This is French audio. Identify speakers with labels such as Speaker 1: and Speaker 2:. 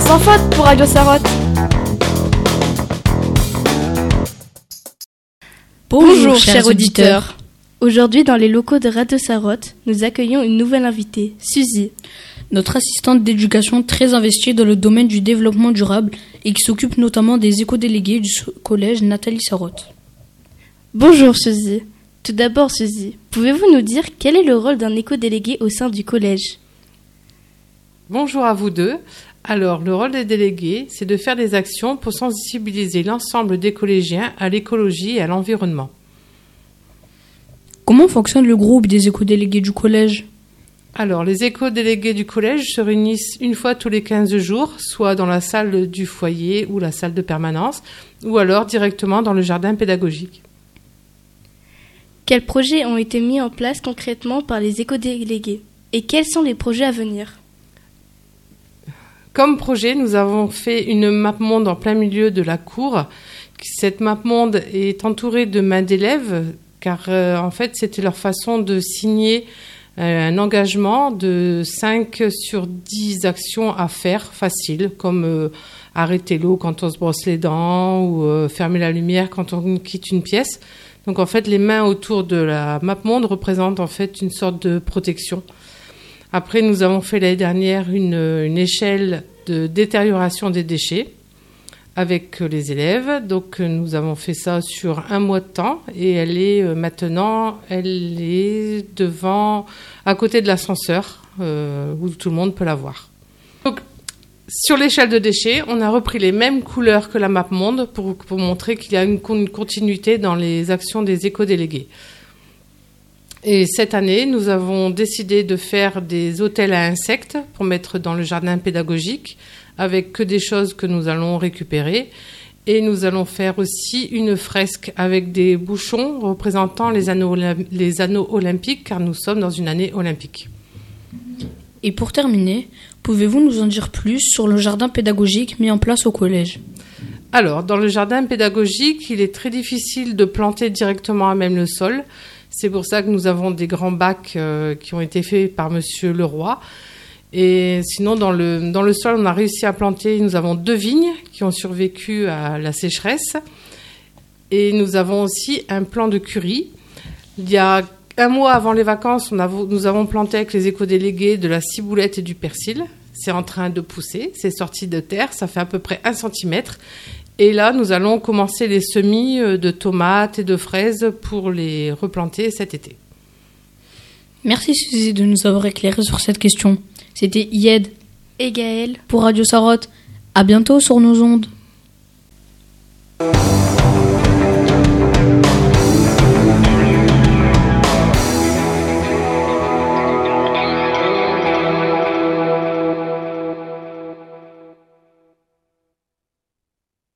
Speaker 1: un sans faute pour Radio Sarotte.
Speaker 2: Bonjour, chers auditeurs.
Speaker 3: Aujourd'hui, dans les locaux de Radio Sarotte, nous accueillons une nouvelle invitée, Suzy.
Speaker 2: Notre assistante d'éducation très investie dans le domaine du développement durable et qui s'occupe notamment des éco-délégués du collège Nathalie Sarotte.
Speaker 3: Bonjour Suzy. Tout d'abord Suzy, pouvez-vous nous dire quel est le rôle d'un éco-délégué au sein du collège?
Speaker 4: Bonjour à vous deux. Alors, le rôle des délégués, c'est de faire des actions pour sensibiliser l'ensemble des collégiens à l'écologie et à l'environnement.
Speaker 2: Comment fonctionne le groupe des éco-délégués du collège?
Speaker 4: Alors, les éco-délégués du collège se réunissent une fois tous les 15 jours, soit dans la salle du foyer ou la salle de permanence, ou alors directement dans le jardin pédagogique.
Speaker 3: Quels projets ont été mis en place concrètement par les éco-délégués Et quels sont les projets à venir?
Speaker 4: Comme projet, nous avons fait une map monde en plein milieu de la cour. Cette map monde est entourée de mains d'élèves, car euh, en fait, c'était leur façon de signer euh, un engagement de 5 sur 10 actions à faire faciles, comme euh, arrêter l'eau quand on se brosse les dents ou fermer la lumière quand on quitte une pièce. Donc en fait, les mains autour de la map monde représentent en fait une sorte de protection. Après, nous avons fait l'année dernière une, échelle de détérioration des déchets avec les élèves. Donc, nous avons fait ça sur un mois de temps et elle est euh, maintenant, elle est devant, à côté de l'ascenseur euh, où tout le monde peut la voir. Donc, sur l'échelle de déchets, on a repris les mêmes couleurs que la map monde pour, pour montrer qu'il y a une, une continuité dans les actions des éco-délégués. Et cette année, nous avons décidé de faire des hôtels à insectes pour mettre dans le jardin pédagogique avec que des choses que nous allons récupérer. Et nous allons faire aussi une fresque avec des bouchons représentant les anneaux, les anneaux olympiques car nous sommes dans une année olympique.
Speaker 2: Et pour terminer, pouvez-vous nous en dire plus sur le jardin pédagogique mis en place au collège?
Speaker 4: Alors, dans le jardin pédagogique, il est très difficile de planter directement à même le sol. C'est pour ça que nous avons des grands bacs euh, qui ont été faits par Monsieur Leroy. Et sinon, dans le, dans le sol, on a réussi à planter, nous avons deux vignes qui ont survécu à la sécheresse. Et nous avons aussi un plan de curie. Il y a un mois avant les vacances, nous avons planté avec les éco-délégués de la ciboulette et du persil. C'est en train de pousser, c'est sorti de terre, ça fait à peu près un centimètre. Et là, nous allons commencer les semis euh, de tomates et de fraises pour les replanter cet été.
Speaker 2: Merci Suzy de nous avoir éclairé sur cette question. C'était Yed
Speaker 3: et Gaël
Speaker 2: pour Radio Sarotte. À bientôt sur nos ondes.